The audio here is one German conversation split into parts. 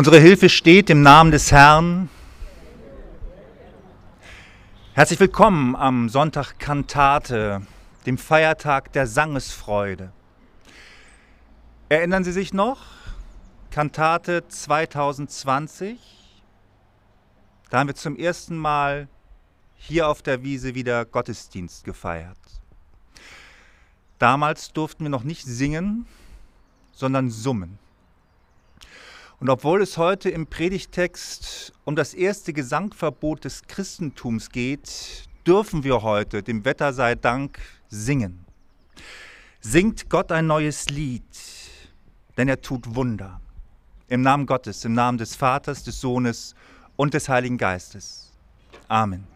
Unsere Hilfe steht im Namen des Herrn. Herzlich willkommen am Sonntag Kantate, dem Feiertag der Sangesfreude. Erinnern Sie sich noch? Kantate 2020. Da haben wir zum ersten Mal hier auf der Wiese wieder Gottesdienst gefeiert. Damals durften wir noch nicht singen, sondern summen. Und obwohl es heute im Predigtext um das erste Gesangverbot des Christentums geht, dürfen wir heute, dem Wetter sei Dank, singen. Singt Gott ein neues Lied, denn er tut Wunder. Im Namen Gottes, im Namen des Vaters, des Sohnes und des Heiligen Geistes. Amen.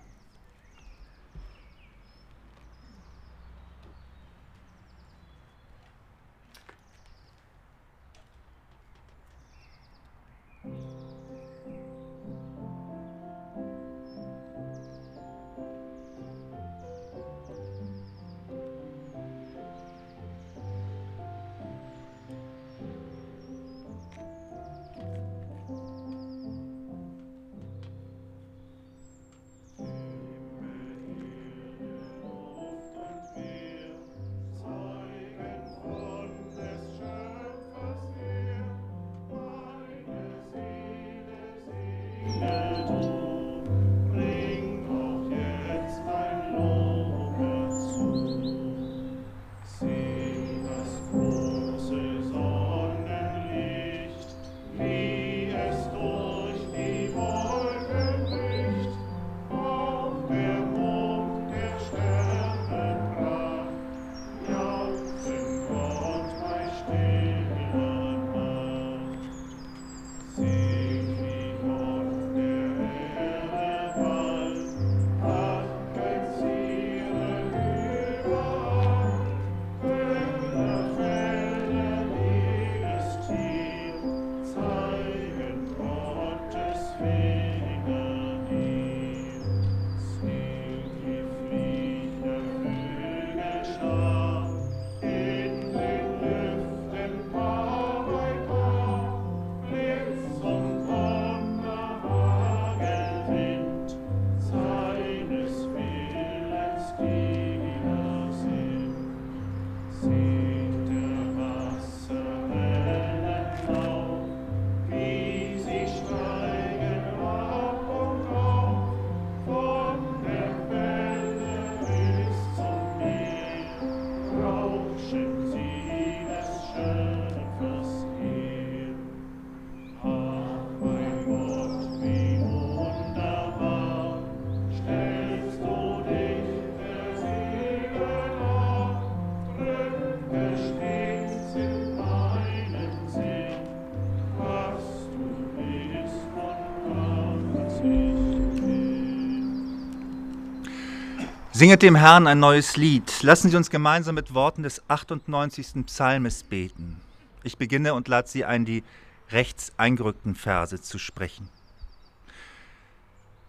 Singet dem Herrn ein neues Lied. Lassen Sie uns gemeinsam mit Worten des 98. Psalmes beten. Ich beginne und lade Sie ein, die rechts eingerückten Verse zu sprechen.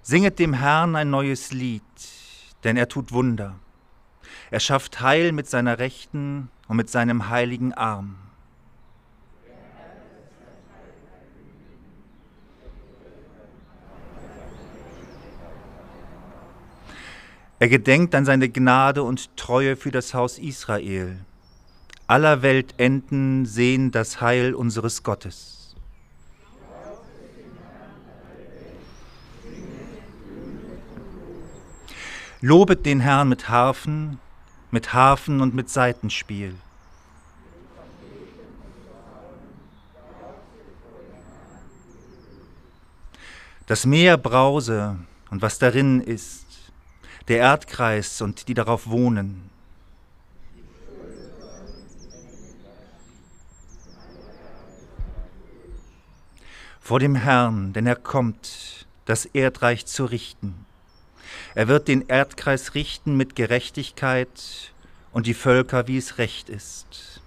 Singet dem Herrn ein neues Lied, denn er tut Wunder. Er schafft Heil mit seiner Rechten und mit seinem heiligen Arm. Er gedenkt an seine Gnade und Treue für das Haus Israel. Aller Welt Enden sehen das Heil unseres Gottes. Lobet den Herrn mit Harfen, mit Harfen und mit Saitenspiel. Das Meer brause und was darin ist, der Erdkreis und die darauf wohnen. Vor dem Herrn, denn er kommt, das Erdreich zu richten. Er wird den Erdkreis richten mit Gerechtigkeit und die Völker, wie es recht ist.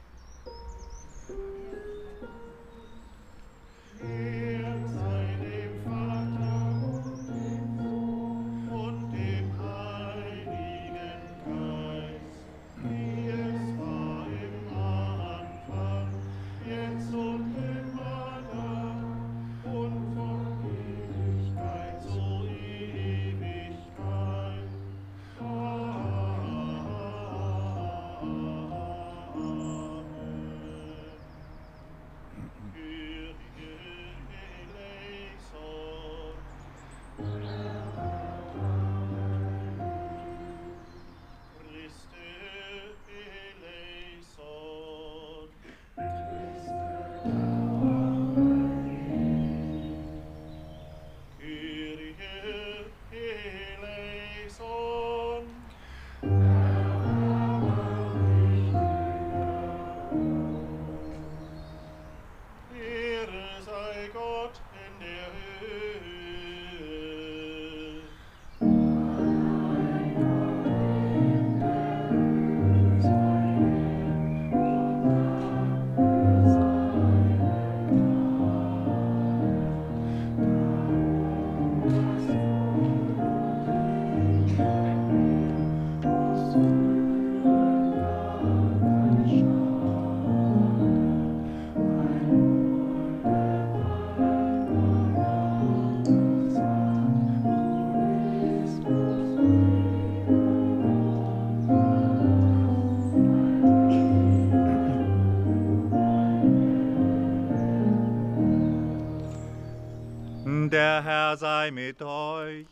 Sei mit euch.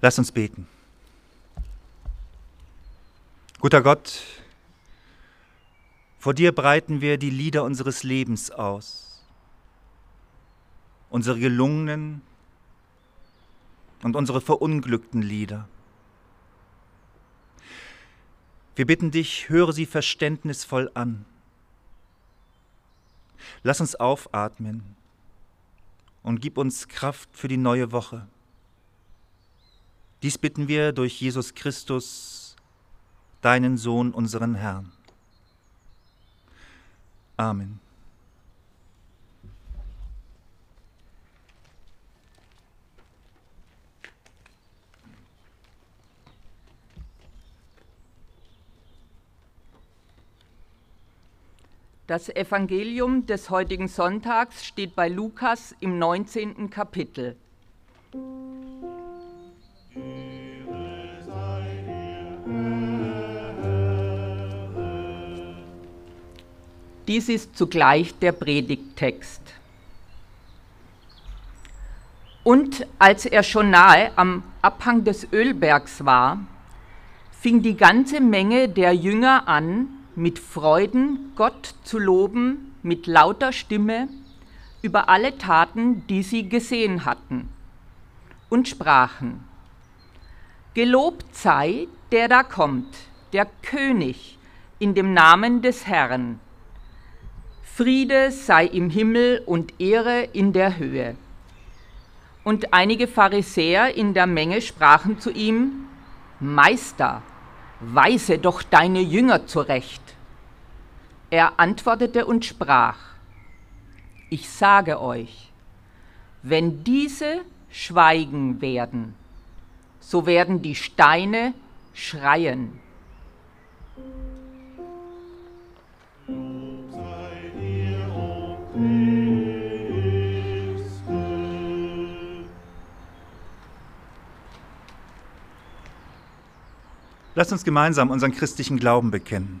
Lass uns beten. Guter Gott, vor dir breiten wir die Lieder unseres Lebens aus, unsere gelungenen und unsere verunglückten Lieder. Wir bitten dich, höre sie verständnisvoll an. Lass uns aufatmen und gib uns Kraft für die neue Woche. Dies bitten wir durch Jesus Christus, deinen Sohn, unseren Herrn. Amen. Das Evangelium des heutigen Sonntags steht bei Lukas im 19. Kapitel. Dies ist zugleich der Predigttext. Und als er schon nahe am Abhang des Ölbergs war, fing die ganze Menge der Jünger an, mit Freuden Gott zu loben mit lauter Stimme über alle Taten, die sie gesehen hatten, und sprachen, Gelobt sei, der da kommt, der König in dem Namen des Herrn. Friede sei im Himmel und Ehre in der Höhe. Und einige Pharisäer in der Menge sprachen zu ihm, Meister, weise doch deine Jünger zurecht. Er antwortete und sprach, ich sage euch, wenn diese schweigen werden, so werden die Steine schreien. Lasst uns gemeinsam unseren christlichen Glauben bekennen.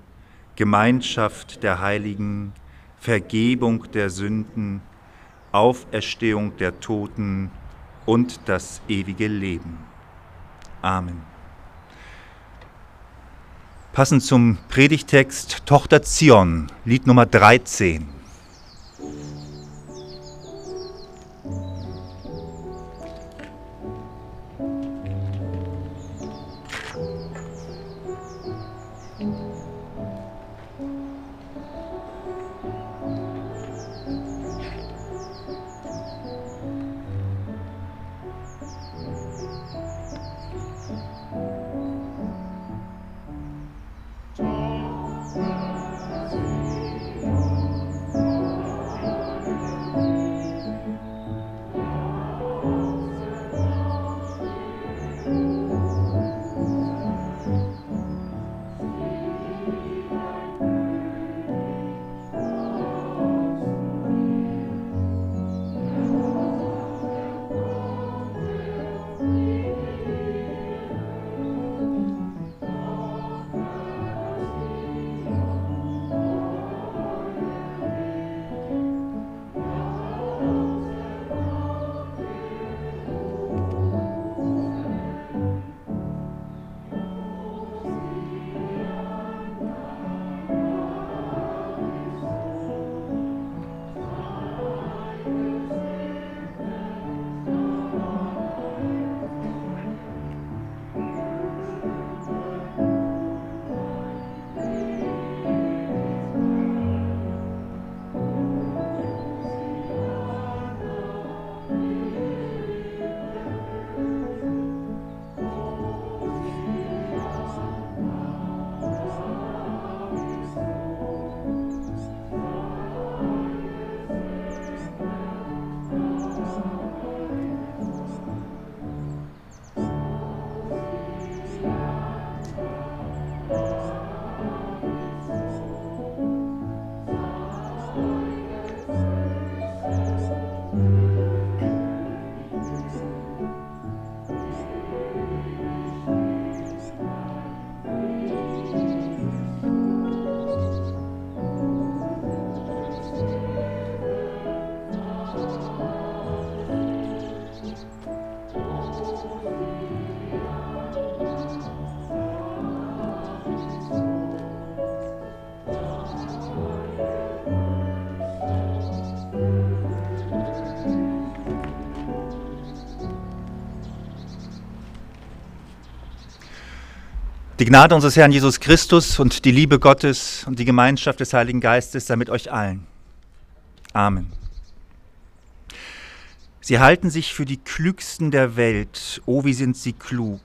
Gemeinschaft der Heiligen, Vergebung der Sünden, Auferstehung der Toten und das ewige Leben. Amen. Passend zum Predigtext Tochter Zion, Lied Nummer 13. Die Gnade unseres Herrn Jesus Christus und die Liebe Gottes und die Gemeinschaft des Heiligen Geistes sei mit euch allen. Amen. Sie halten sich für die Klügsten der Welt. Oh, wie sind sie klug.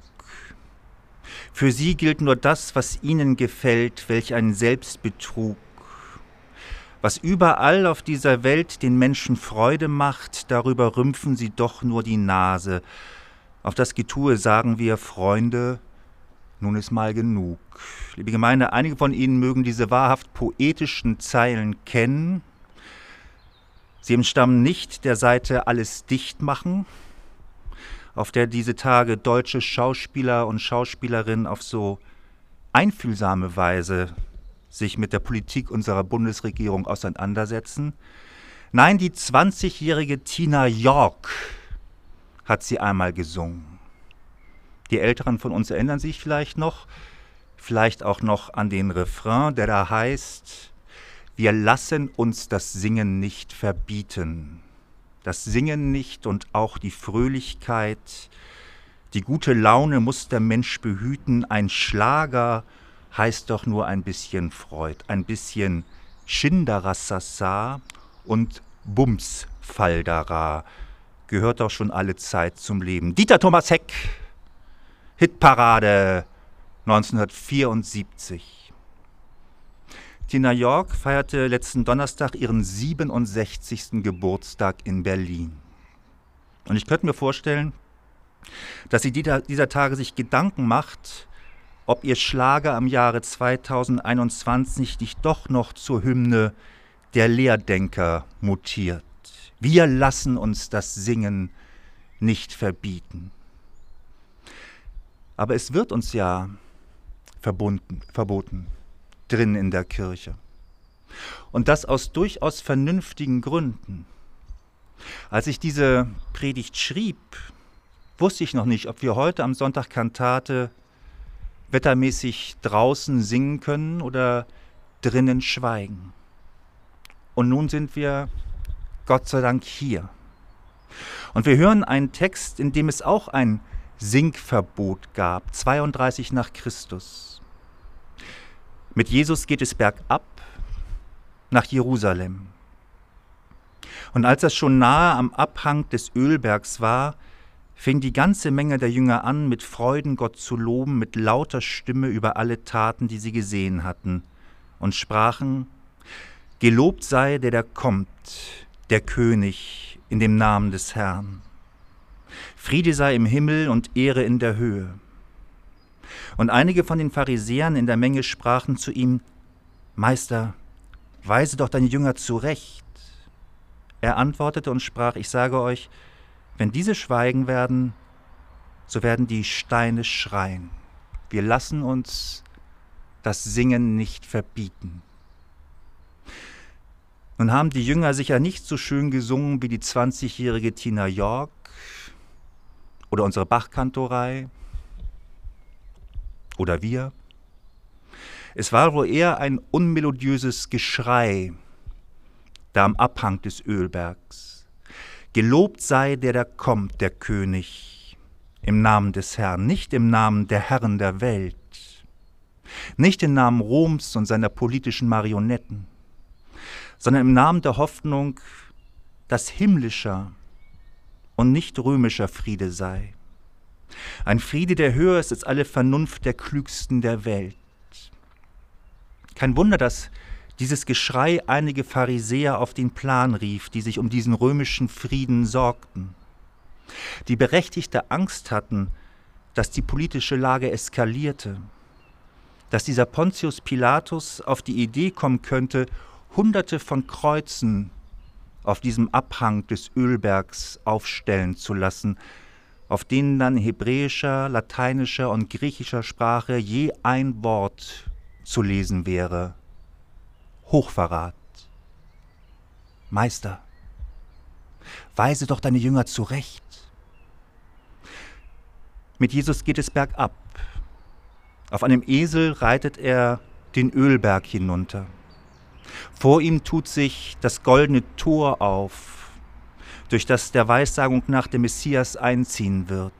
Für sie gilt nur das, was ihnen gefällt, welch ein Selbstbetrug. Was überall auf dieser Welt den Menschen Freude macht, darüber rümpfen sie doch nur die Nase. Auf das Getue sagen wir, Freunde, nun ist mal genug. Liebe Gemeinde, einige von Ihnen mögen diese wahrhaft poetischen Zeilen kennen. Sie entstammen nicht der Seite Alles dicht machen, auf der diese Tage deutsche Schauspieler und Schauspielerinnen auf so einfühlsame Weise sich mit der Politik unserer Bundesregierung auseinandersetzen. Nein, die 20-jährige Tina York hat sie einmal gesungen. Die Älteren von uns erinnern sich vielleicht noch, vielleicht auch noch an den Refrain, der da heißt, wir lassen uns das Singen nicht verbieten. Das Singen nicht und auch die Fröhlichkeit, die gute Laune muss der Mensch behüten. Ein Schlager heißt doch nur ein bisschen Freud, ein bisschen Schinderassassa und Bumsfaldara gehört doch schon alle Zeit zum Leben. Dieter Thomas Heck Hitparade 1974. Tina York feierte letzten Donnerstag ihren 67. Geburtstag in Berlin. Und ich könnte mir vorstellen, dass sie dieser, Tage sich Gedanken macht, ob ihr Schlager am Jahre 2021 nicht doch noch zur Hymne der Lehrdenker mutiert. Wir lassen uns das Singen nicht verbieten. Aber es wird uns ja verbunden, verboten, drin in der Kirche. Und das aus durchaus vernünftigen Gründen. Als ich diese Predigt schrieb, wusste ich noch nicht, ob wir heute am Sonntag Kantate wettermäßig draußen singen können oder drinnen schweigen. Und nun sind wir Gott sei Dank hier. Und wir hören einen Text, in dem es auch ein Sinkverbot gab, 32 nach Christus. Mit Jesus geht es bergab nach Jerusalem. Und als er schon nahe am Abhang des Ölbergs war, fing die ganze Menge der Jünger an, mit Freuden Gott zu loben, mit lauter Stimme über alle Taten, die sie gesehen hatten, und sprachen, Gelobt sei der, der kommt, der König in dem Namen des Herrn. Friede sei im Himmel und Ehre in der Höhe. Und einige von den Pharisäern in der Menge sprachen zu ihm, Meister, weise doch deine Jünger zurecht. Er antwortete und sprach, ich sage euch, wenn diese schweigen werden, so werden die Steine schreien. Wir lassen uns das Singen nicht verbieten. Nun haben die Jünger sicher nicht so schön gesungen wie die 20-jährige Tina York, oder unsere Bachkantorei oder wir. Es war wohl eher ein unmelodiöses Geschrei da am Abhang des Ölbergs. Gelobt sei der, der kommt, der König, im Namen des Herrn, nicht im Namen der Herren der Welt, nicht im Namen Roms und seiner politischen Marionetten, sondern im Namen der Hoffnung, dass himmlischer, und nicht römischer Friede sei. Ein Friede, der höher ist als alle Vernunft der Klügsten der Welt. Kein Wunder, dass dieses Geschrei einige Pharisäer auf den Plan rief, die sich um diesen römischen Frieden sorgten, die berechtigte Angst hatten, dass die politische Lage eskalierte, dass dieser Pontius Pilatus auf die Idee kommen könnte, Hunderte von Kreuzen auf diesem Abhang des Ölbergs aufstellen zu lassen, auf denen dann hebräischer, lateinischer und griechischer Sprache je ein Wort zu lesen wäre. Hochverrat. Meister, weise doch deine Jünger zurecht. Mit Jesus geht es bergab. Auf einem Esel reitet er den Ölberg hinunter. Vor ihm tut sich das goldene Tor auf, durch das der Weissagung nach der Messias einziehen wird.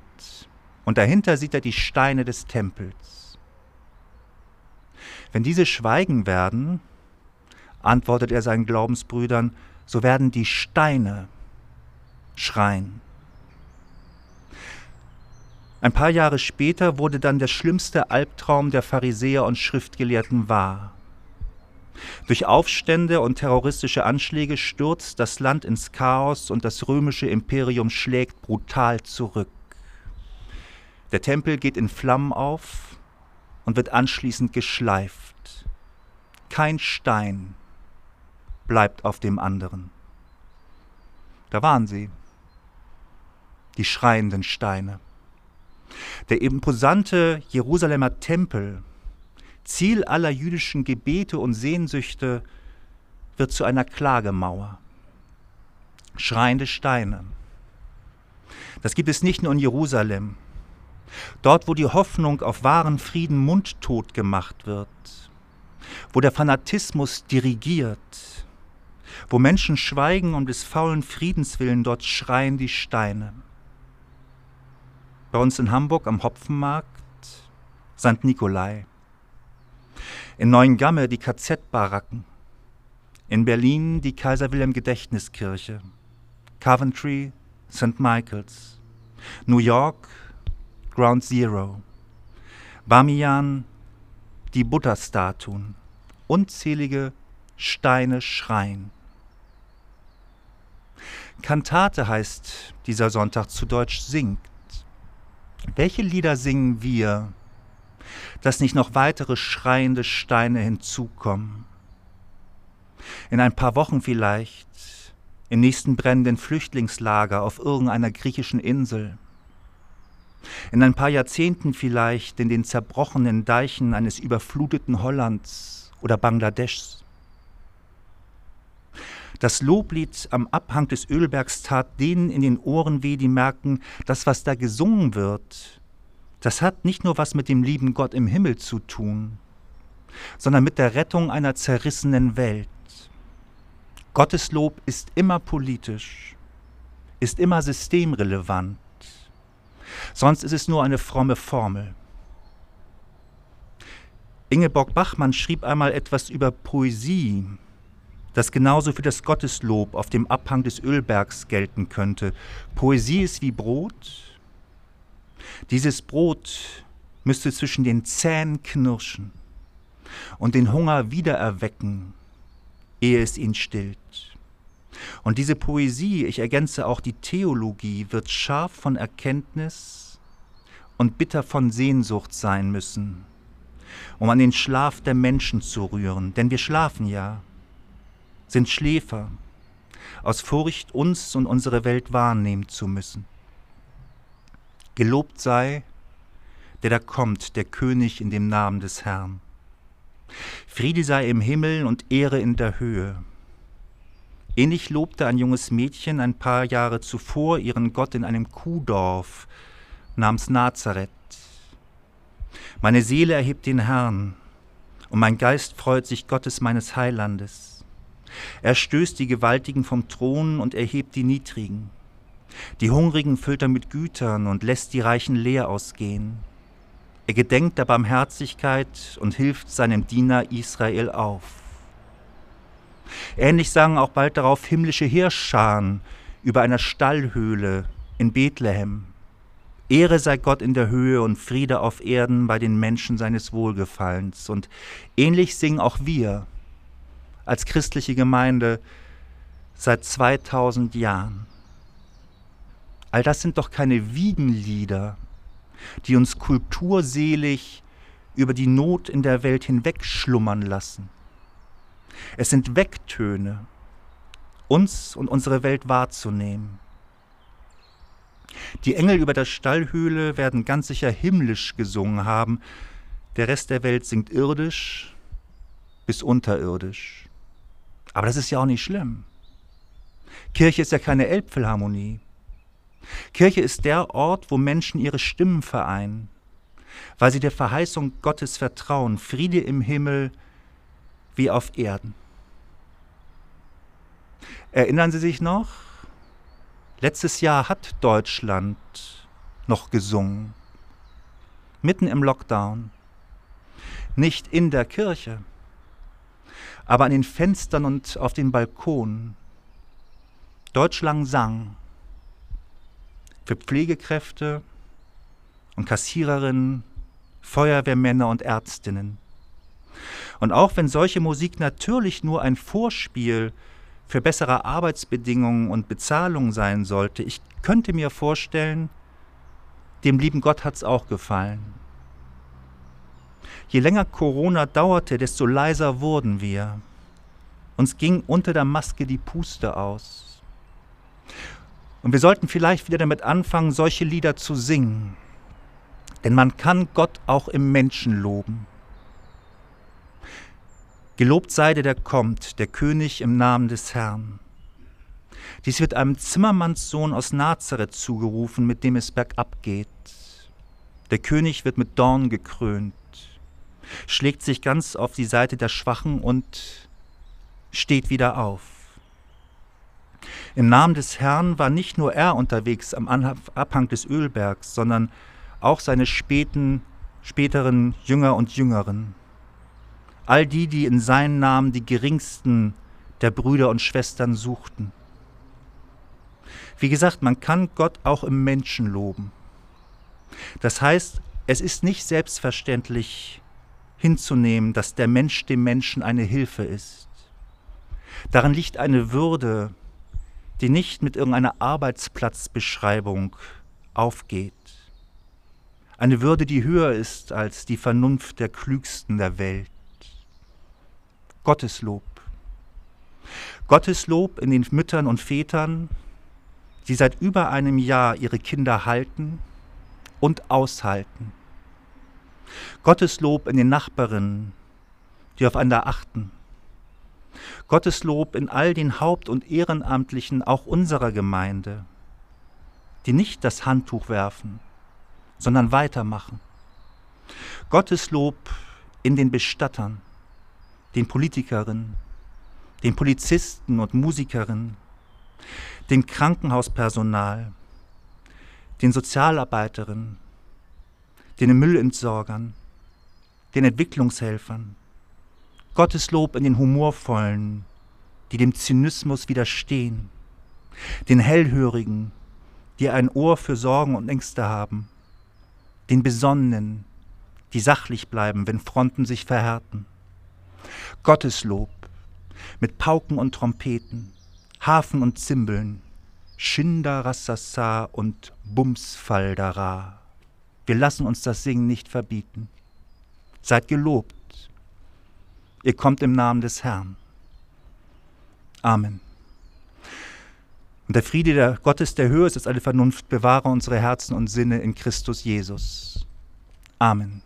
Und dahinter sieht er die Steine des Tempels. Wenn diese schweigen werden, antwortet er seinen Glaubensbrüdern, so werden die Steine schreien. Ein paar Jahre später wurde dann der schlimmste Albtraum der Pharisäer und Schriftgelehrten wahr. Durch Aufstände und terroristische Anschläge stürzt das Land ins Chaos und das römische Imperium schlägt brutal zurück. Der Tempel geht in Flammen auf und wird anschließend geschleift. Kein Stein bleibt auf dem anderen. Da waren sie, die schreienden Steine. Der imposante Jerusalemer Tempel, Ziel aller jüdischen Gebete und Sehnsüchte, wird zu einer Klagemauer. Schreiende Steine. Das gibt es nicht nur in Jerusalem. Dort, wo die Hoffnung auf wahren Frieden mundtot gemacht wird, wo der Fanatismus dirigiert, wo Menschen schweigen um des faulen Friedens willen, dort schreien die Steine. Bei uns in Hamburg am Hopfenmarkt St. Nikolai. In Neuengamme die KZ-Baracken. In Berlin die Kaiser Wilhelm Gedächtniskirche. Coventry St. Michaels. New York Ground Zero. Bamiyan die Buddha-Statuen. Unzählige Steine schreien. Kantate heißt dieser Sonntag zu Deutsch singt. Welche Lieder singen wir, dass nicht noch weitere schreiende Steine hinzukommen? In ein paar Wochen vielleicht, im nächsten brennenden Flüchtlingslager auf irgendeiner griechischen Insel. In ein paar Jahrzehnten vielleicht in den zerbrochenen Deichen eines überfluteten Hollands oder Bangladeschs. Das Loblied am Abhang des Ölbergs tat denen in den Ohren weh, die merken, das, was da gesungen wird, das hat nicht nur was mit dem lieben Gott im Himmel zu tun, sondern mit der Rettung einer zerrissenen Welt. Gottes Lob ist immer politisch, ist immer systemrelevant, sonst ist es nur eine fromme Formel. Ingeborg Bachmann schrieb einmal etwas über Poesie, das genauso für das Gotteslob auf dem Abhang des Ölbergs gelten könnte. Poesie ist wie Brot. Dieses Brot müsste zwischen den Zähnen knirschen und den Hunger wiedererwecken, ehe es ihn stillt. Und diese Poesie, ich ergänze auch die Theologie, wird scharf von Erkenntnis und bitter von Sehnsucht sein müssen, um an den Schlaf der Menschen zu rühren, denn wir schlafen ja sind Schläfer, aus Furcht, uns und unsere Welt wahrnehmen zu müssen. Gelobt sei, der da kommt, der König in dem Namen des Herrn. Friede sei im Himmel und Ehre in der Höhe. Ähnlich lobte ein junges Mädchen ein paar Jahre zuvor ihren Gott in einem Kuhdorf namens Nazareth. Meine Seele erhebt den Herrn, und mein Geist freut sich Gottes meines Heilandes er stößt die Gewaltigen vom Thron und erhebt die Niedrigen. Die Hungrigen füllt er mit Gütern und lässt die Reichen leer ausgehen. Er gedenkt der Barmherzigkeit und hilft seinem Diener Israel auf. Ähnlich sangen auch bald darauf himmlische Hirschscharen über einer Stallhöhle in Bethlehem. Ehre sei Gott in der Höhe und Friede auf Erden bei den Menschen seines Wohlgefallens. Und ähnlich singen auch wir als christliche Gemeinde seit 2000 Jahren. All das sind doch keine Wiegenlieder, die uns kulturselig über die Not in der Welt hinwegschlummern lassen. Es sind Wecktöne, uns und unsere Welt wahrzunehmen. Die Engel über der Stallhöhle werden ganz sicher himmlisch gesungen haben, der Rest der Welt singt irdisch bis unterirdisch. Aber das ist ja auch nicht schlimm. Kirche ist ja keine Elbphilharmonie. Kirche ist der Ort, wo Menschen ihre Stimmen vereinen, weil sie der Verheißung Gottes vertrauen, Friede im Himmel wie auf Erden. Erinnern Sie sich noch? Letztes Jahr hat Deutschland noch gesungen, mitten im Lockdown. nicht in der Kirche, aber an den Fenstern und auf den Balkonen. Deutschlang sang für Pflegekräfte und Kassiererinnen, Feuerwehrmänner und Ärztinnen. Und auch wenn solche Musik natürlich nur ein Vorspiel für bessere Arbeitsbedingungen und Bezahlung sein sollte, ich könnte mir vorstellen, dem lieben Gott hat es auch gefallen. Je länger Corona dauerte, desto leiser wurden wir. Uns ging unter der Maske die Puste aus. Und wir sollten vielleicht wieder damit anfangen, solche Lieder zu singen. Denn man kann Gott auch im Menschen loben. Gelobt sei der, der kommt, der König im Namen des Herrn. Dies wird einem Zimmermannssohn aus Nazareth zugerufen, mit dem es bergab geht. Der König wird mit Dorn gekrönt, schlägt sich ganz auf die Seite der Schwachen und steht wieder auf. Im Namen des Herrn war nicht nur er unterwegs am Abhang des Ölbergs, sondern auch seine späten, späteren Jünger und Jüngeren all die, die in seinem Namen die geringsten der Brüder und Schwestern suchten. Wie gesagt, man kann Gott auch im Menschen loben. Das heißt, es ist nicht selbstverständlich hinzunehmen, dass der Mensch dem Menschen eine Hilfe ist. Darin liegt eine Würde, die nicht mit irgendeiner Arbeitsplatzbeschreibung aufgeht. Eine Würde, die höher ist als die Vernunft der Klügsten der Welt. Gotteslob. Gotteslob in den Müttern und Vätern, die seit über einem Jahr ihre Kinder halten und aushalten. Gotteslob in den Nachbarinnen, die aufeinander achten. Gotteslob in all den Haupt- und Ehrenamtlichen auch unserer Gemeinde, die nicht das Handtuch werfen, sondern weitermachen. Gotteslob in den Bestattern, den Politikerinnen, den Polizisten und Musikerinnen, dem Krankenhauspersonal, den Sozialarbeiterinnen, den Müllentsorgern, den Entwicklungshelfern, Gotteslob in den Humorvollen, die dem Zynismus widerstehen, den Hellhörigen, die ein Ohr für Sorgen und Ängste haben, den Besonnenen, die sachlich bleiben, wenn Fronten sich verhärten. Gotteslob mit Pauken und Trompeten, Hafen und Zimbeln, Schindarassassa und Bumsfaldara. Wir lassen uns das Singen nicht verbieten. Seid gelobt. Ihr kommt im Namen des Herrn. Amen. Und der Friede der Gottes, der höher ist alle Vernunft, bewahre unsere Herzen und Sinne in Christus Jesus. Amen.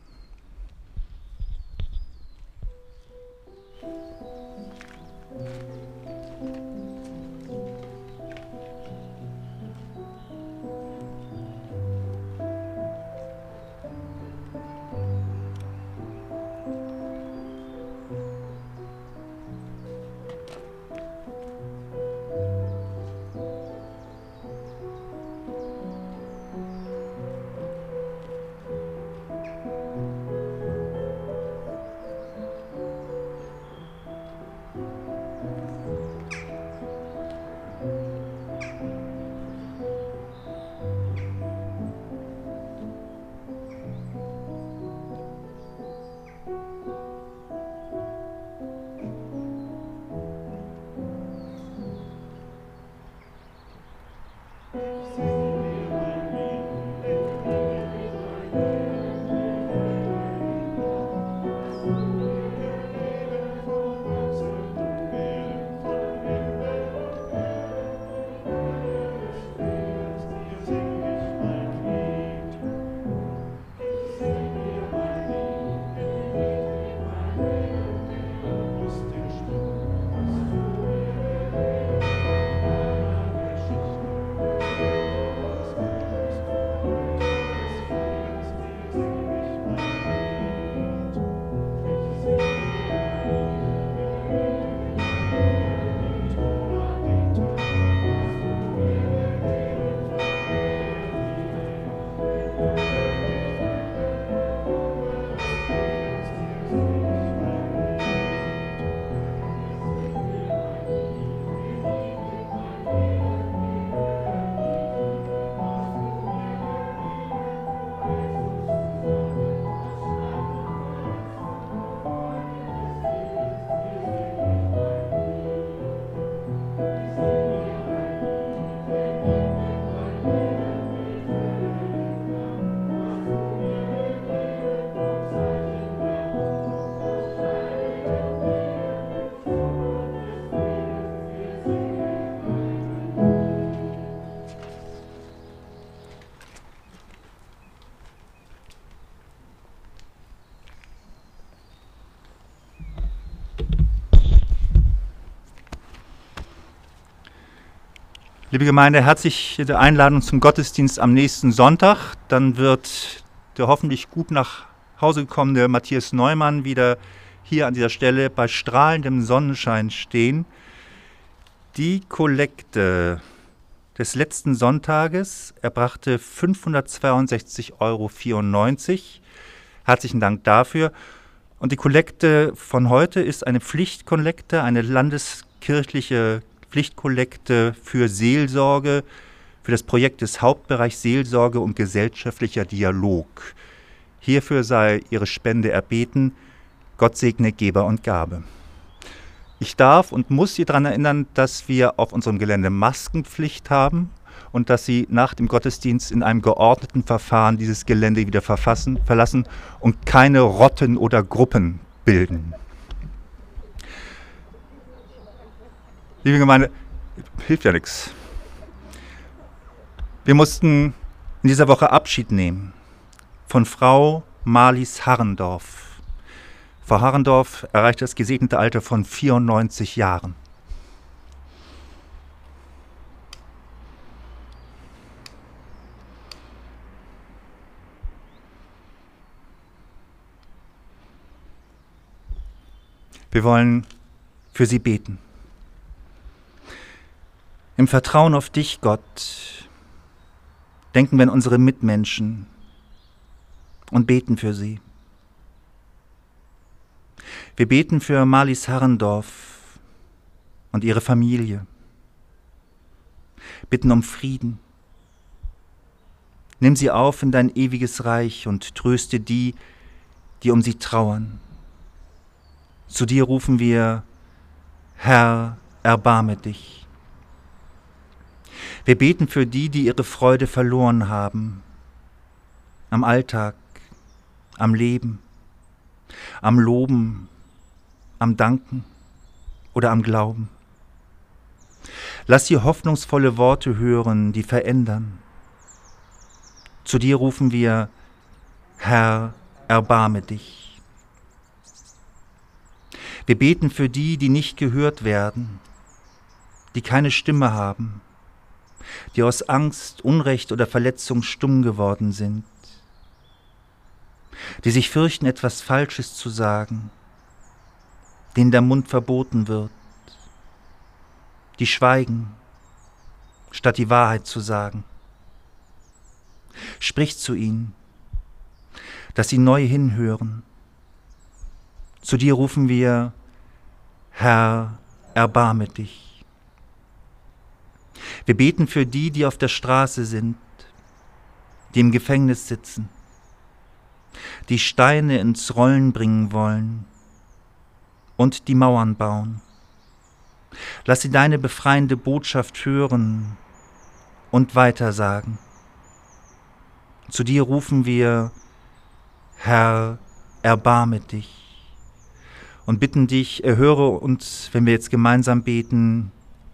Liebe Gemeinde, herzliche Einladung zum Gottesdienst am nächsten Sonntag. Dann wird der hoffentlich gut nach Hause gekommene Matthias Neumann wieder hier an dieser Stelle bei strahlendem Sonnenschein stehen. Die Kollekte des letzten Sonntages erbrachte 562,94 Euro. Herzlichen Dank dafür. Und die Kollekte von heute ist eine Pflichtkollekte, eine landeskirchliche Pflichtkollekte für Seelsorge, für das Projekt des Hauptbereichs Seelsorge und gesellschaftlicher Dialog. Hierfür sei Ihre Spende erbeten. Gott segne Geber und Gabe. Ich darf und muss Sie daran erinnern, dass wir auf unserem Gelände Maskenpflicht haben und dass Sie nach dem Gottesdienst in einem geordneten Verfahren dieses Gelände wieder verfassen, verlassen und keine Rotten oder Gruppen bilden. Liebe Gemeinde, hilft ja nichts. Wir mussten in dieser Woche Abschied nehmen von Frau Marlies Harrendorf. Frau Harrendorf erreichte das gesegnete Alter von 94 Jahren. Wir wollen für sie beten. Im Vertrauen auf dich, Gott, denken wir an unsere Mitmenschen und beten für sie. Wir beten für Marlies Harrendorf und ihre Familie, bitten um Frieden. Nimm sie auf in dein ewiges Reich und tröste die, die um sie trauern. Zu dir rufen wir, Herr, erbarme dich. Wir beten für die, die ihre Freude verloren haben, am Alltag, am Leben, am Loben, am Danken oder am Glauben. Lass sie hoffnungsvolle Worte hören, die verändern. Zu dir rufen wir, Herr, erbarme dich. Wir beten für die, die nicht gehört werden, die keine Stimme haben, die aus Angst, Unrecht oder Verletzung stumm geworden sind, die sich fürchten, etwas Falsches zu sagen, denen der Mund verboten wird, die schweigen, statt die Wahrheit zu sagen. Sprich zu ihnen, dass sie neu hinhören. Zu dir rufen wir, Herr, erbarme dich. Wir beten für die, die auf der Straße sind, die im Gefängnis sitzen, die Steine ins Rollen bringen wollen und die Mauern bauen. Lass sie deine befreiende Botschaft hören und weitersagen. Zu dir rufen wir, Herr, erbarme dich und bitten dich, erhöre uns, wenn wir jetzt gemeinsam beten,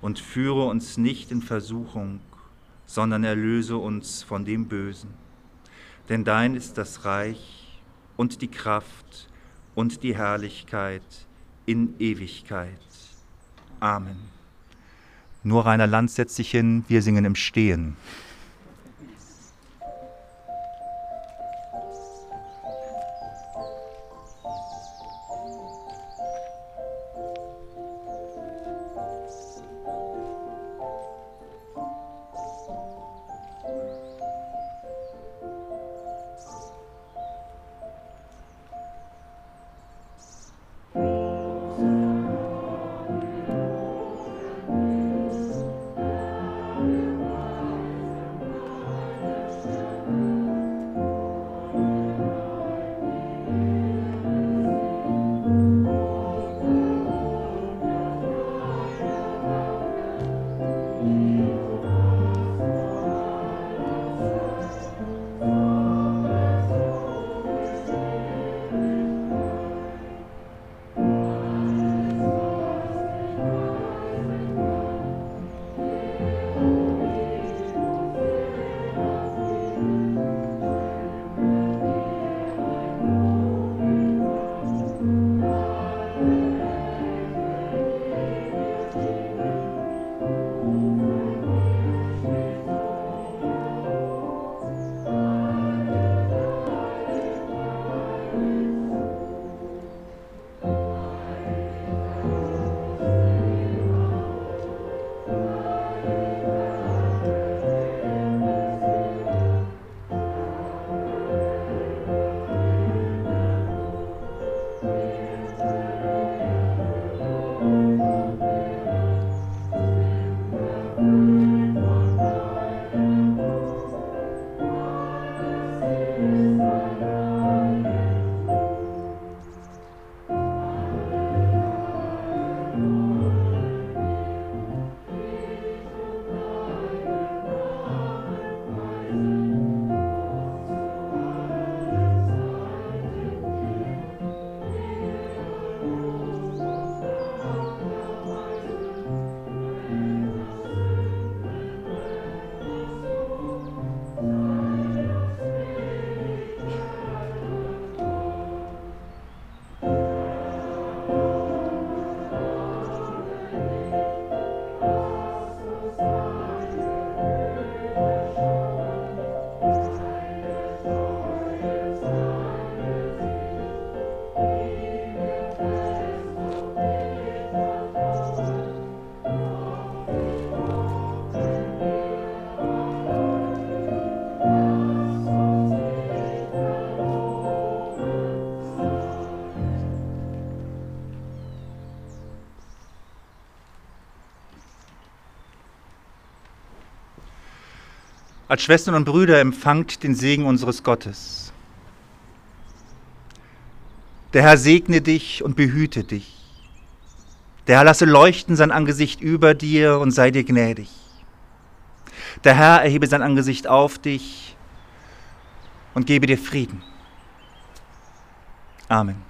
und führe uns nicht in Versuchung, sondern erlöse uns von dem Bösen. Denn dein ist das Reich und die Kraft und die Herrlichkeit in Ewigkeit. Amen. Nur Rainer Land setzt sich hin, wir singen im Stehen. Als Schwestern und Brüder empfangt den Segen unseres Gottes. Der Herr segne dich und behüte dich. Der Herr lasse leuchten sein Angesicht über dir und sei dir gnädig. Der Herr erhebe sein Angesicht auf dich und gebe dir Frieden. Amen.